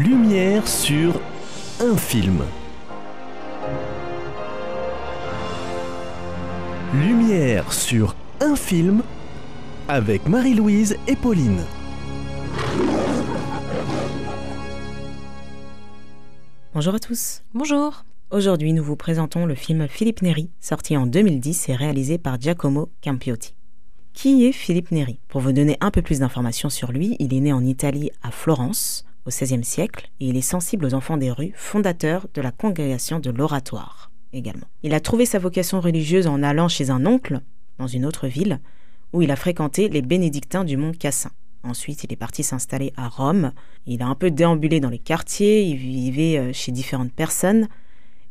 Lumière sur un film. Lumière sur un film avec Marie-Louise et Pauline. Bonjour à tous. Bonjour. Aujourd'hui, nous vous présentons le film Philippe Neri, sorti en 2010 et réalisé par Giacomo Campiotti. Qui est Philippe Neri Pour vous donner un peu plus d'informations sur lui, il est né en Italie à Florence au XVIe siècle et il est sensible aux enfants des rues, fondateur de la congrégation de l'Oratoire également. Il a trouvé sa vocation religieuse en allant chez un oncle dans une autre ville où il a fréquenté les bénédictins du mont Cassin. Ensuite, il est parti s'installer à Rome. Il a un peu déambulé dans les quartiers, il vivait euh, chez différentes personnes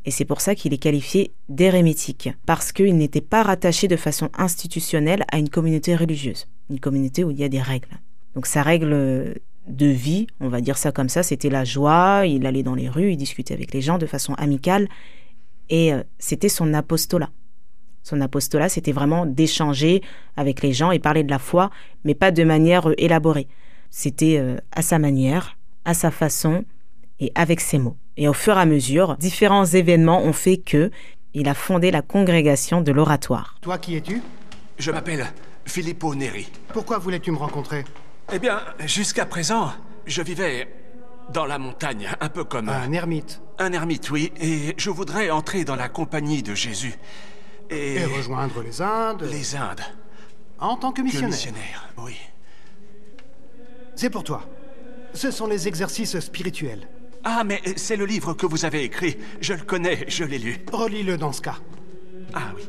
et c'est pour ça qu'il est qualifié d'érémétique, parce qu'il n'était pas rattaché de façon institutionnelle à une communauté religieuse, une communauté où il y a des règles. Donc sa règle de vie, on va dire ça comme ça, c'était la joie, il allait dans les rues, il discutait avec les gens de façon amicale, et euh, c'était son apostolat. Son apostolat, c'était vraiment d'échanger avec les gens et parler de la foi, mais pas de manière euh, élaborée. C'était euh, à sa manière, à sa façon et avec ses mots. Et au fur et à mesure, différents événements ont fait que il a fondé la congrégation de l'oratoire. Toi, qui es-tu? Je m'appelle Filippo Neri. Pourquoi voulais-tu me rencontrer? Eh bien, jusqu'à présent, je vivais dans la montagne, un peu comme... Un ermite. Un ermite, oui, et je voudrais entrer dans la compagnie de Jésus. Et... Et rejoindre les Indes Les Indes. En tant que Que missionnaire. missionnaire, oui. C'est pour toi. Ce sont les exercices spirituels. Ah, mais c'est le livre que vous avez écrit. Je le connais, je l'ai lu. Relis-le dans ce cas. Ah oui.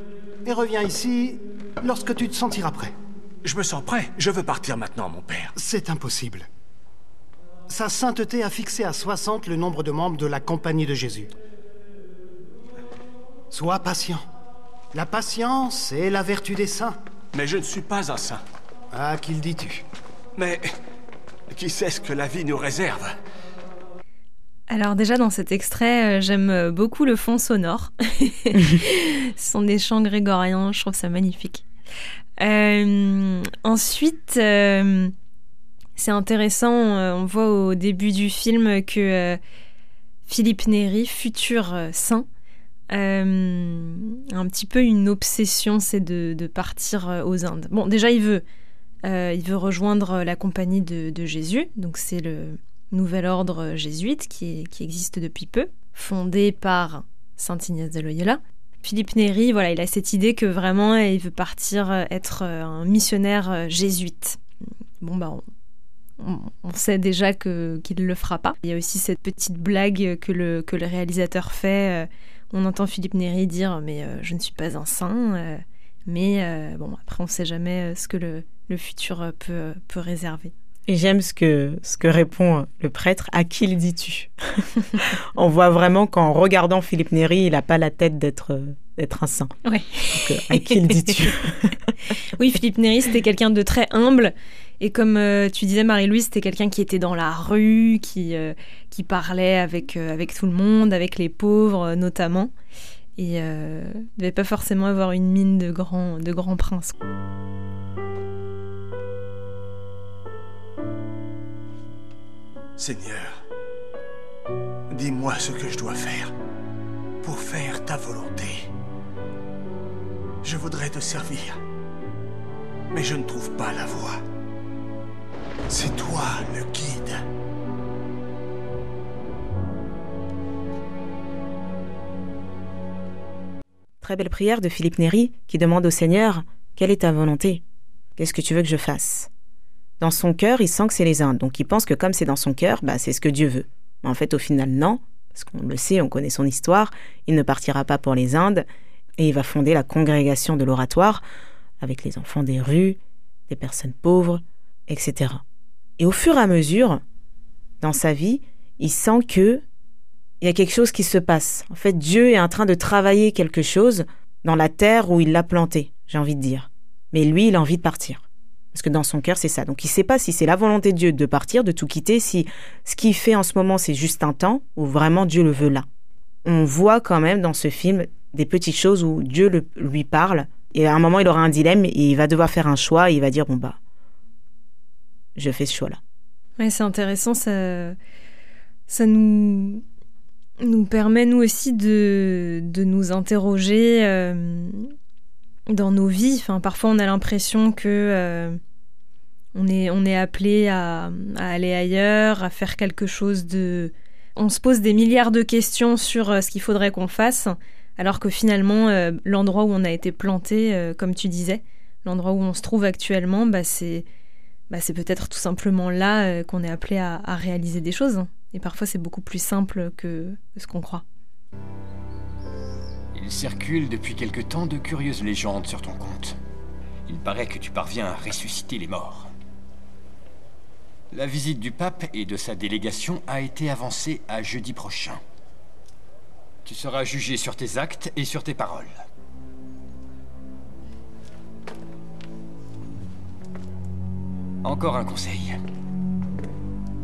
Et reviens ici lorsque tu te sentiras prêt. Je me sens prêt. Je veux partir maintenant, mon père. C'est impossible. Sa sainteté a fixé à 60 le nombre de membres de la Compagnie de Jésus. Sois patient. La patience est la vertu des saints. Mais je ne suis pas un saint. À qui le dis-tu? Mais qui sait ce que la vie nous réserve? Alors déjà dans cet extrait, euh, j'aime euh, beaucoup le fond sonore. Ce sont des chants grégoriens, je trouve ça magnifique. Euh, ensuite, euh, c'est intéressant, euh, on voit au début du film que Philippe Néry, futur saint, euh, un petit peu une obsession, c'est de, partir aux Indes. Bon, déjà il veut, il veut rejoindre la compagnie de, de Jésus, donc c'est le nouvel ordre jésuite qui, qui existe depuis peu, fondé par Saint Ignace de Loyola. Philippe Néry, voilà, il a cette idée que vraiment il veut partir euh, être euh, un missionnaire euh, jésuite. Bon bah on, sait déjà que qu'il ne le fera pas. Il y a aussi cette petite blague que le que le réalisateur fait. On entend Philippe Néry dire mais je ne suis pas un saint. mais bon après on ne sait jamais ce que le, le futur peut peut réserver. Et j'aime ce que, ce que répond le prêtre. À qui le dis-tu? On voit vraiment qu'en regardant Philippe Néry, il n'a pas la tête d'être d'être un saint. Ouais. Donc, euh, à qui le dis-tu? Oui, Philippe Néry, c'était quelqu'un de très humble. Et comme euh, tu disais, Marie-Louise, c'était quelqu'un qui était dans la rue, qui, euh, qui parlait avec, euh, avec tout le monde, avec les pauvres notamment. Et euh, ne devait pas forcément avoir une mine de grand, de grand prince. Seigneur, dis-moi ce que je dois faire pour faire ta volonté. Je voudrais te servir, mais je ne trouve pas la voie. C'est toi le guide. Très belle prière de Philippe Néry qui demande au Seigneur Quelle est ta volonté? Qu'est-ce que tu veux que je fasse? Dans son cœur, il sent que c'est les Indes, donc il pense que comme c'est dans son cœur, bah, c'est ce que Dieu veut. Mais en fait, au final, non, parce qu'on le sait, on connaît son histoire, il ne partira pas pour les Indes, et il va fonder la congrégation de l'oratoire, avec les enfants des rues, des personnes pauvres, etc. Et au fur et à mesure, dans sa vie, il sent que il y a quelque chose qui se passe. En fait, Dieu est en train de travailler quelque chose dans la terre où il l'a planté, j'ai envie de dire. Mais lui, il a envie de partir. Parce que dans son cœur, c'est ça. Donc il ne sait pas si c'est la volonté de Dieu de partir, de tout quitter, si ce qu'il fait en ce moment, c'est juste un temps, ou vraiment Dieu le veut là. On voit quand même dans ce film des petites choses où Dieu lui parle, et à un moment, il aura un dilemme, et il va devoir faire un choix, et il va dire, bon bah, je fais ce choix-là. Ouais, c'est intéressant. Ça... ça nous, nous permet, nous aussi, de, de nous interroger euh, dans nos vies. Parfois, on a l'impression que euh, on, est, appelé à, aller ailleurs, à faire quelque chose de... On se pose des milliards de questions sur euh, ce qu'il faudrait qu'on fasse, alors que finalement, l'endroit où on a été planté, comme tu disais, l'endroit où on se trouve actuellement, bah, c'est bah, c'est peut-être tout simplement là qu'on est appelé à réaliser des choses. Et parfois, c'est beaucoup plus simple que ce qu'on croit. Il circule depuis quelque temps de curieuses légendes sur ton compte. Il paraît que tu parviens à ressusciter les morts. La visite du pape et de sa délégation a été avancée à jeudi prochain. Tu seras jugé sur tes actes et sur tes paroles. Encore un conseil.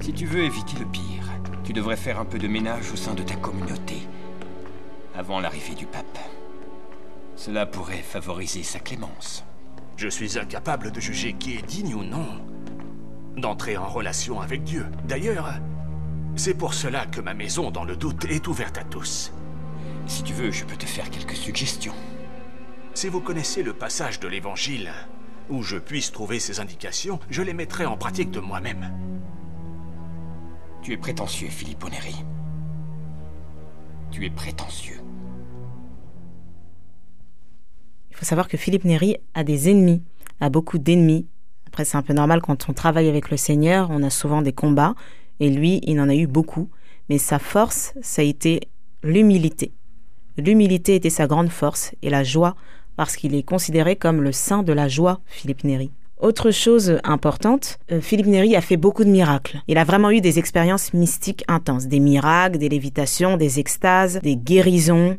Si tu veux éviter le pire, tu devrais faire un peu de ménage au sein de ta communauté avant l'arrivée du pape. Cela pourrait favoriser sa clémence. Je suis incapable de juger qui est digne ou non d'entrer en relation avec Dieu. D'ailleurs, c'est pour cela que ma maison, dans le doute, est ouverte à tous. Si tu veux, je peux te faire quelques suggestions. Si vous connaissez le passage de l'Évangile où je puisse trouver ces indications, je les mettrai en pratique de moi-même. Tu es prétentieux, Philippe Neri. Tu es prétentieux. Il faut savoir que Philippe Néry a des ennemis, a beaucoup d'ennemis. Après, c'est un peu normal quand on travaille avec le Seigneur, on a souvent des combats, et lui, il en a eu beaucoup. Mais sa force, ça a été l'humilité. L'humilité était sa grande force, et la joie, parce qu'il est considéré comme le saint de la joie, Philippe Néry. Autre chose importante, euh, Philippe Néry a fait beaucoup de miracles. Il a vraiment eu des expériences mystiques intenses, des miracles, des lévitations, des extases, des guérisons,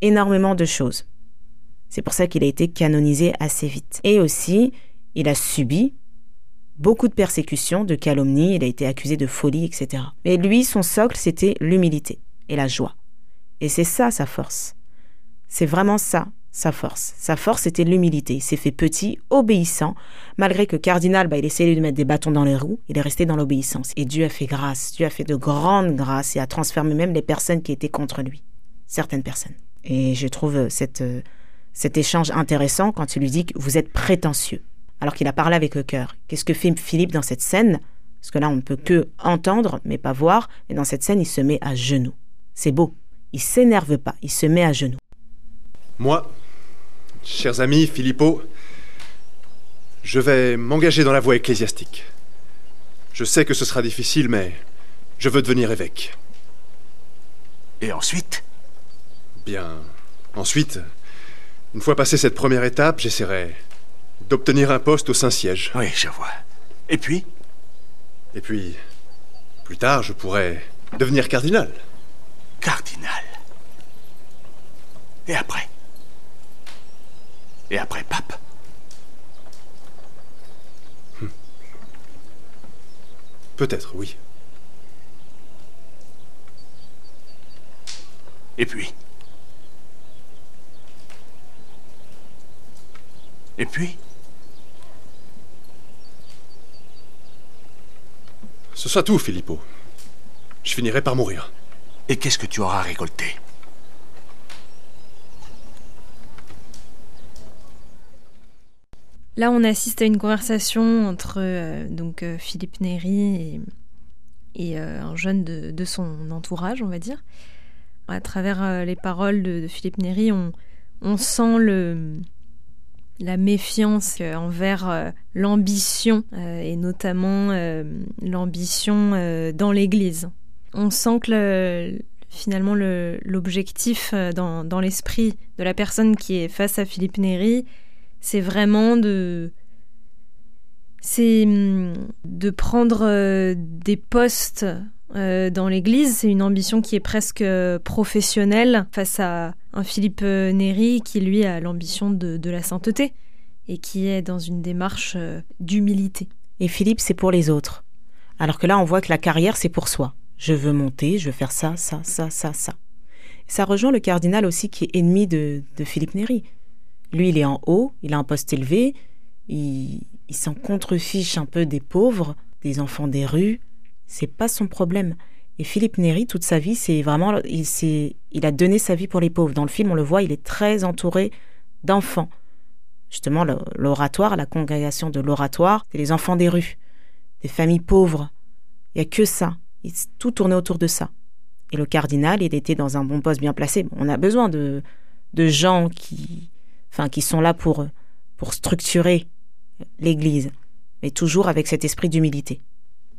énormément de choses. C'est pour ça qu'il a été canonisé assez vite. Et aussi, il a subi beaucoup de persécutions, de calomnies, il a été accusé de folie, etc. Mais lui, son socle, c'était l'humilité et la joie. Et c'est ça sa force. C'est vraiment ça sa force. Sa force était l'humilité. Il s'est fait petit, obéissant, malgré que Cardinal, bah, il essayait de mettre des bâtons dans les roues, il est resté dans l'obéissance. Et Dieu a fait grâce, Dieu a fait de grandes grâces et a transformé même les personnes qui étaient contre lui. Certaines personnes. Et je trouve cette, euh, cet échange intéressant quand il lui dit que vous êtes prétentieux, alors qu'il a parlé avec le cœur. Qu'est-ce que fait Philippe dans cette scène? Parce que là, on ne peut que entendre, mais pas voir. Et dans cette scène, il se met à genoux. C'est beau. Il s'énerve pas, il se met à genoux. Moi, Chers amis, Filippo, je vais m'engager dans la voie ecclésiastique. Je sais que ce sera difficile, mais je veux devenir évêque. Et ensuite? Bien, ensuite, une fois passé cette première étape, j'essaierai d'obtenir un poste au Saint-Siège. Oui, je vois. Et puis? Et puis, plus tard, je pourrais devenir cardinal. Cardinal Et après? Et après pape. Hmm. Peut-être, oui. Et puis? Et puis? Ce sera tout, Filippo. Je finirai par mourir. Et qu'est-ce que tu auras récolté? Là, on assiste à une conversation entre euh, donc euh, Philippe Néry et, euh, un jeune de, son entourage, on va dire. À travers les paroles de, Philippe Néry, on, sent le, la méfiance envers l'ambition, et notamment l'ambition dans l'Église. On sent que finalement l'objectif dans, dans l'esprit de la personne qui est face à Philippe Néry, c'est vraiment de c'est hum, de prendre euh, des postes euh, dans l'Église. C'est une ambition qui est presque euh, professionnelle face à un Philippe Néry qui, lui, a l'ambition de, la sainteté et qui est dans une démarche d'humilité. Et Philippe, c'est pour les autres. Alors que là, on voit que la carrière, c'est pour soi. Je veux monter, je veux faire ça, ça, ça, ça, ça. Ça rejoint le cardinal aussi qui est ennemi de, de Philippe Néry. Lui, il est en haut, il a un poste élevé, il, s'en contrefiche un peu des pauvres, des enfants des rues. C'est pas son problème. Et Philippe Néry, toute sa vie, c'est vraiment, il, il a donné sa vie pour les pauvres. Dans le film, on le voit, il est très entouré d'enfants. Justement, l'oratoire, la congrégation de l'oratoire, c'est les enfants des rues, des familles pauvres. Il n'y a que ça. tout tournait autour de ça. Et le cardinal, il était dans un bon poste bien placé. On a besoin de, de gens qui, enfin, qui sont là pour, pour structurer l'Église, mais toujours avec cet esprit d'humilité.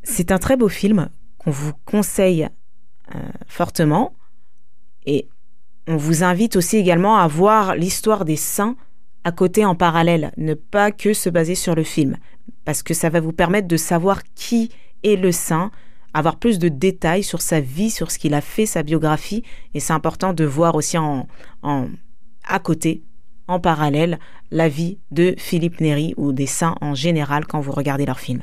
C'est un très beau film qu'on vous conseille euh, fortement. Et on vous invite aussi également à voir l'histoire des saints à côté en parallèle, ne pas que se baser sur le film, parce que ça va vous permettre de savoir qui est le saint, avoir plus de détails sur sa vie, sur ce qu'il a fait, sa biographie, et c'est important de voir aussi en, en à côté, en parallèle, la vie de Philippe Néry ou des saints en général quand vous regardez leurs films.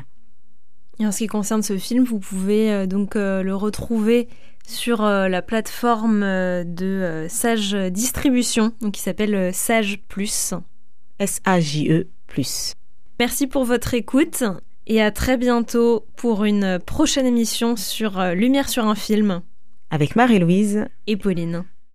Et en ce qui concerne ce film, vous pouvez euh, donc euh, le retrouver sur euh, la plateforme de Sage Distribution, donc qui s'appelle Sage Plus. S-A-J-E Plus. Merci pour votre écoute et à très bientôt pour une prochaine émission sur Lumière sur un film. Avec Marie-Louise et Pauline.